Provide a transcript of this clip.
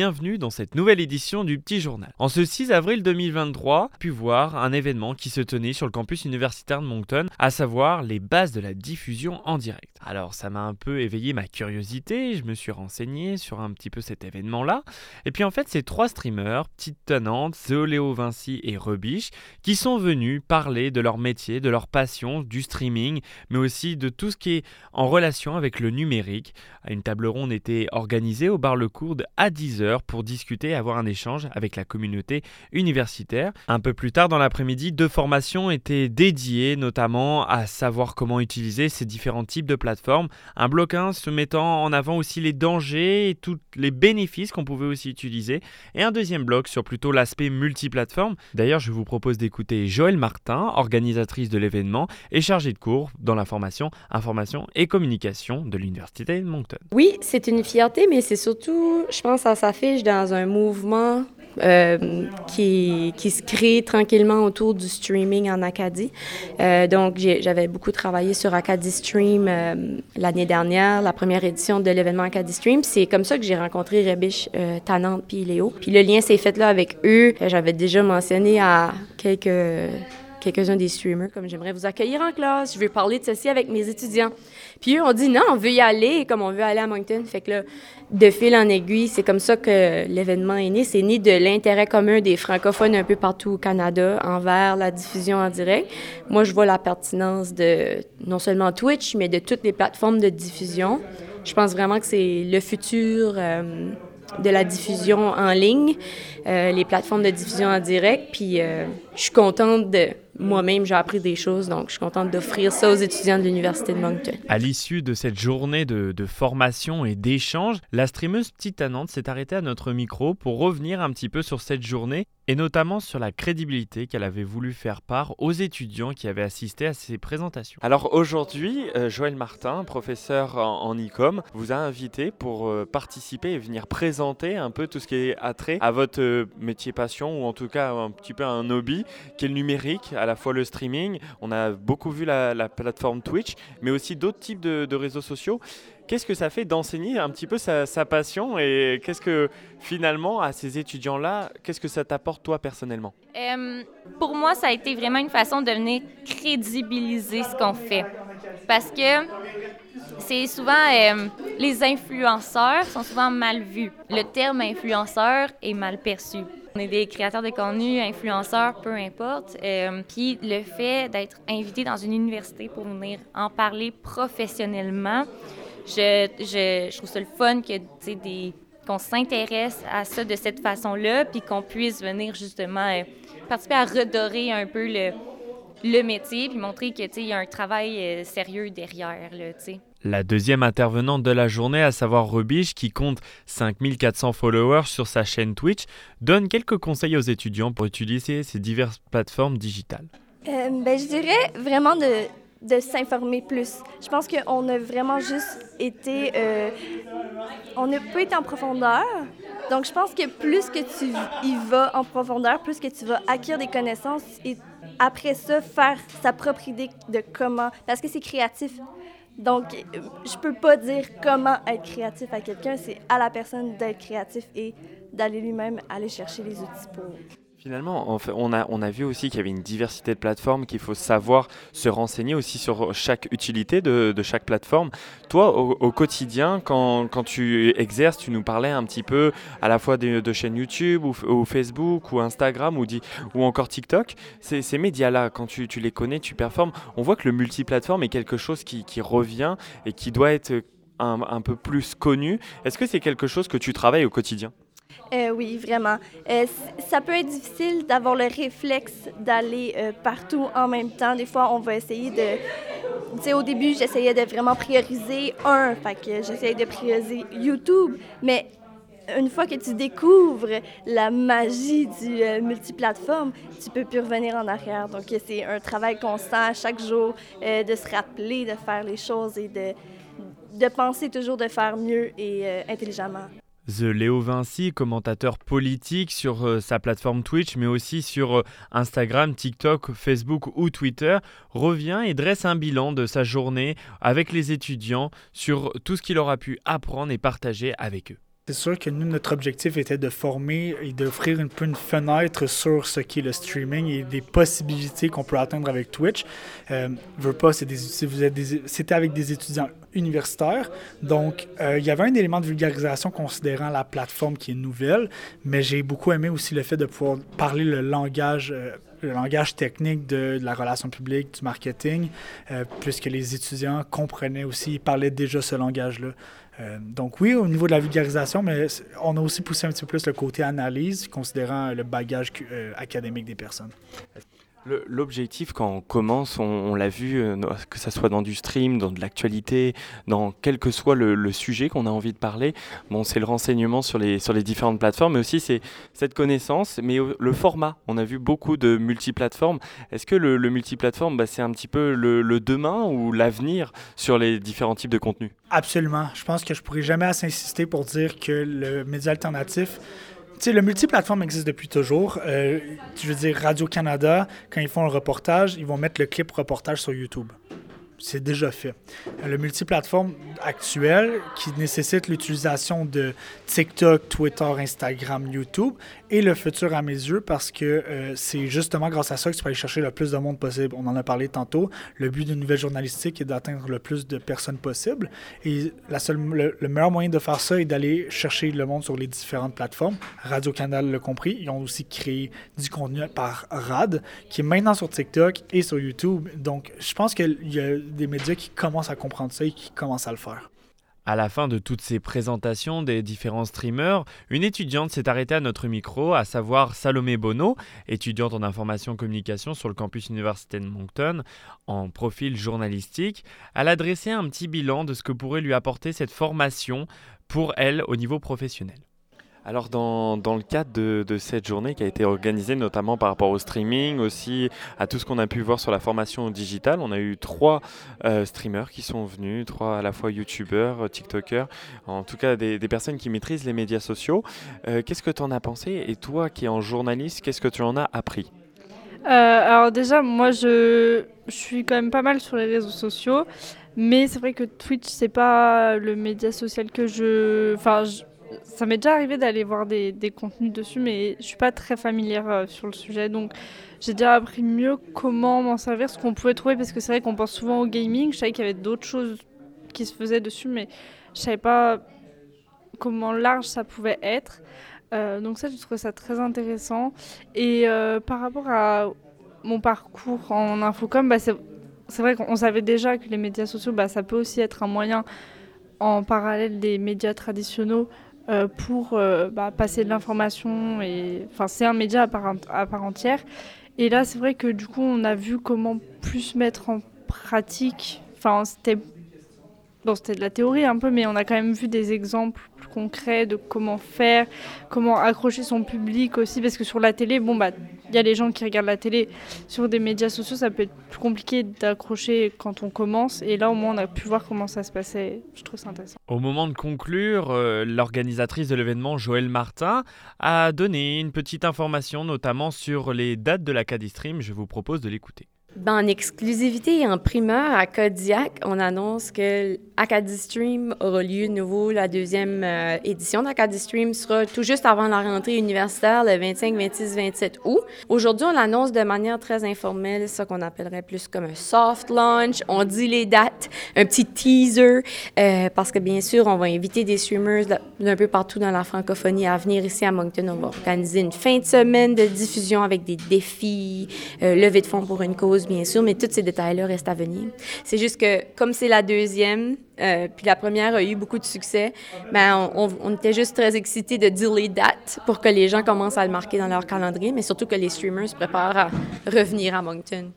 Bienvenue dans cette nouvelle édition du Petit Journal. En ce 6 avril 2023, pu voir un événement qui se tenait sur le campus universitaire de Moncton, à savoir les bases de la diffusion en direct. Alors ça m'a un peu éveillé ma curiosité, je me suis renseigné sur un petit peu cet événement-là. Et puis en fait, c'est trois streamers, Petite Tenante, Zéoléo Vinci et Rebiche, qui sont venus parler de leur métier, de leur passion, du streaming, mais aussi de tout ce qui est en relation avec le numérique. Une table ronde était organisée au bar Le Courde à 10h pour discuter et avoir un échange avec la communauté universitaire. Un peu plus tard dans l'après-midi, deux formations étaient dédiées notamment à savoir comment utiliser ces différents types de plateformes. Un bloc 1 se mettant en avant aussi les dangers et tous les bénéfices qu'on pouvait aussi utiliser. Et un deuxième bloc sur plutôt l'aspect multiplateforme. D'ailleurs, je vous propose d'écouter Joël Martin, organisatrice de l'événement et chargée de cours dans la formation information et communication de l'Université de Moncton. Oui, c'est une fierté, mais c'est surtout, je pense, à sa dans un mouvement euh, qui, qui, se crée tranquillement autour du streaming en Acadie. Euh, donc, j'avais beaucoup travaillé sur Acadie Stream euh, l'année dernière, la première édition de l'événement Acadie Stream. C'est comme ça que j'ai rencontré Rebiche, Tanante puis Léo. Puis le lien s'est fait là avec eux. J'avais déjà mentionné à quelques quelques-uns des streamers, comme j'aimerais vous accueillir en classe, je veux parler de ceci avec mes étudiants. Puis eux ont dit non, on veut y aller, comme on veut aller à Moncton. Fait que là, de fil en aiguille, c'est comme ça que l'événement est né. C'est né de l'intérêt commun des francophones un peu partout au Canada envers la diffusion en direct. Moi, je vois la pertinence de non seulement Twitch, mais de toutes les plateformes de diffusion. Je pense vraiment que c'est le futur. Euh, de la diffusion en ligne, euh, les plateformes de diffusion en direct. Puis euh, je suis contente de moi-même, j'ai appris des choses, donc je suis contente d'offrir ça aux étudiants de l'Université de Moncton. À l'issue de cette journée de, formation et d'échange, la streameuse Petite Annante s'est arrêtée à notre micro pour revenir un petit peu sur cette journée et notamment sur la crédibilité qu'elle avait voulu faire part aux étudiants qui avaient assisté à ces présentations. Alors aujourd'hui, euh, Joël Martin, professeur en, e-com, vous a invité pour euh, participer et venir présenter un peu tout ce qui est attrait à votre euh, métier passion ou en tout cas un petit peu un hobby qui est le numérique, à la fois le streaming. On a beaucoup vu la, plateforme Twitch, mais aussi d'autres types de réseaux sociaux. Qu'est-ce que ça fait d'enseigner un petit peu sa, passion et qu'est-ce que finalement à ces étudiants-là, qu'est-ce que ça t'apporte toi personnellement? Pour moi, ça a été vraiment une façon de venir crédibiliser ce qu'on fait. Parce que c'est souvent les influenceurs sont souvent mal vus. Le terme influenceur est mal perçu. On est des créateurs de contenu, influenceurs, peu importe. Euh, puis le fait d'être invité dans une université pour venir en parler professionnellement, je, trouve ça le fun que, des, qu'on s'intéresse à ça de cette façon-là, puis qu'on puisse venir justement euh, participer à redorer un peu le, métier, puis montrer qu'il y a un travail euh, sérieux derrière. Là, la deuxième intervenante de la journée, à savoir Rubiche, qui compte 5400 followers sur sa chaîne Twitch, donne quelques conseils aux étudiants pour utiliser ces diverses plateformes digitales. Euh, ben, je dirais vraiment de s'informer plus. Je pense qu'on a vraiment juste été... Euh, on a peu été en profondeur. Donc, je pense que plus que tu y vas en profondeur, plus que tu vas acquérir des connaissances et après ça, faire sa propre idée de comment... Parce que c'est créatif. Donc, je peux pas dire comment être créatif à quelqu'un. C'est à la personne d'être créatif et d'aller lui-même aller chercher les outils pour... Finalement, on a, on a vu aussi qu'il y avait une diversité de plateformes, qu'il faut savoir se renseigner aussi sur chaque utilité de, chaque plateforme. Toi, au, quotidien, quand, tu exerces, tu nous parlais un petit peu à la fois de, chaînes YouTube ou, Facebook ou Instagram ou, ou encore TikTok. Ces, ces médias-là, quand tu, les connais, tu performes, on voit que le multiplateforme est quelque chose qui, revient et qui doit être un peu plus connu. Est-ce que c'est quelque chose que tu travailles au quotidien? Euh, oui, vraiment. Euh, ça peut être difficile d'avoir le réflexe d'aller euh, partout en même temps. Des fois, on va essayer de... Tu sais, au début, j'essayais de vraiment prioriser un. Fait que j'essayais de prioriser YouTube. Mais une fois que tu découvres la magie du multiplateforme, tu peux plus revenir en arrière. Donc, c'est un travail constant chaque jour de se rappeler de faire les choses et de, de penser toujours de faire mieux et intelligemment. The Léo Vinci, commentateur politique sur euh, sa plateforme Twitch, mais aussi sur euh, Instagram, TikTok, Facebook ou Twitter, revient et dresse un bilan de sa journée avec les étudiants sur tout ce qu'il aura pu apprendre et partager avec eux. C'est sûr que nous, notre objectif était de former et d'offrir une fenêtre sur ce qu'est le streaming et des possibilités qu'on peut atteindre avec Twitch. Euh, veux pas, c'était avec des étudiants universitaires, donc euh, il y avait un élément de vulgarisation considérant la plateforme qui est nouvelle, mais j'ai beaucoup aimé aussi le fait de pouvoir parler le langage. Euh, le langage technique de, la relation publique, du marketing, euh, puisque les étudiants comprenaient aussi, ils parlaient déjà ce langage-là. Donc oui, au niveau de la vulgarisation, mais on a aussi poussé un petit peu plus le côté analyse, considérant le bagage académique des personnes. L'objectif, quand on commence, on, l'a vu, euh, que ce soit dans du stream, dans de l'actualité, dans quel que soit le, sujet qu'on a envie de parler, bon, c'est le renseignement sur les, sur les différentes plateformes, mais aussi c'est cette connaissance, mais le format. On a vu beaucoup de multiplateformes. Est-ce que le, multiplateforme, bah, c'est un petit peu le, demain ou l'avenir sur les différents types de contenus? Absolument. Je pense que je pourrais jamais assez insister pour dire que le média alternatif sais, le multiplateforme existe depuis toujours. Euh, je veux dire, Radio-Canada, quand ils font le reportage, ils vont mettre le clip reportage sur YouTube c'est déjà fait. Le multiplateforme actuel qui nécessite l'utilisation de TikTok, Twitter, Instagram, YouTube et le futur à mes yeux parce que euh, c'est justement grâce à ça que tu peux aller chercher le plus de monde possible. On en a parlé tantôt. Le but d'une nouvelle journalistique est d'atteindre le plus de personnes possible et la seule, le, meilleur moyen de faire ça est d'aller chercher le monde sur les différentes plateformes. Radio-Canal l'a compris. Ils ont aussi créé du contenu par RAD qui est maintenant sur TikTok et sur YouTube. Donc, je pense qu'il y a des médias qui commencent à comprendre ça et qui commencent à le faire. À la fin de toutes ces présentations des différents streamers, une étudiante s'est arrêtée à notre micro, à savoir Salomé Bono, étudiante en information communication sur le campus universitaire de Moncton, en profil journalistique. Elle a dressé un petit bilan de ce que pourrait lui apporter cette formation pour elle au niveau professionnel. Alors dans, dans, le cadre de, de, cette journée qui a été organisée notamment par rapport au streaming, aussi à tout ce qu'on a pu voir sur la formation digitale, on a eu trois euh, streamers qui sont venus, trois à la fois youtubeurs, euh, tiktokers, en tout cas des, personnes qui maîtrisent les médias sociaux. Euh, qu'est-ce que tu en as pensé? Et toi qui es en journaliste, qu'est-ce que tu en as appris? Alors déjà, moi je, je suis quand même pas mal sur les réseaux sociaux. Mais c'est vrai que Twitch, c'est pas le média social que je. Enfin, je ça m'est déjà arrivé d'aller voir des, contenus dessus, mais je suis pas très familière euh, sur le sujet. Donc, j'ai déjà appris mieux comment m'en servir, ce qu'on pouvait trouver, parce que c'est vrai qu'on pense souvent au gaming. Je savais qu'il y avait d'autres choses qui se faisaient dessus, mais je savais pas comment large ça pouvait être. Euh, donc ça, je trouve ça très intéressant. Et euh, par rapport à mon parcours en infocom, bah, c'est vrai qu'on savait déjà que les médias sociaux, bah, ça peut aussi être un moyen en parallèle des médias traditionnels euh, pour euh, bah, passer de l'information. et Enfin, c'est un média à part, à part entière. Et là, c'est vrai que du coup, on a vu comment plus mettre en pratique. Enfin, c'était Bon, c'était de la théorie un peu, mais on a quand même vu des exemples concrets de comment faire, comment accrocher son public aussi, parce que sur la télé, bon, bah, il y a les gens qui regardent la télé. Sur des médias sociaux, ça peut être plus compliqué d'accrocher quand on commence, et là, au moins, on a pu voir comment ça se passait. Je trouve ça intéressant. Au moment de conclure, euh, l'organisatrice de l'événement, Joël Martin, a donné une petite information, notamment sur les dates de l'Acadie Stream. Je vous propose de l'écouter. En exclusivité et en primeur à Kodiak, on annonce que Acadie Stream aura lieu de nouveau. La deuxième euh, édition d'Acadie Stream sera tout juste avant la rentrée universitaire, le 25, 26, 27 août. Aujourd'hui, on l'annonce de manière très informelle, ce qu'on appellerait plus comme un soft launch. On dit les dates, un petit teaser, euh, parce que bien sûr, on va inviter des streamers d'un peu partout dans la francophonie à venir ici à Moncton. On va organiser une fin de semaine de diffusion avec des défis, euh, levée de fonds pour une cause bien sûr, mais tous ces détails-là restent à venir. C'est juste que, comme c'est la deuxième, euh, puis la première a eu beaucoup de succès, ben on, on, était juste très excités de dire les dates pour que les gens commencent à le marquer dans leur calendrier, mais surtout que les streamers se préparent à revenir à Moncton.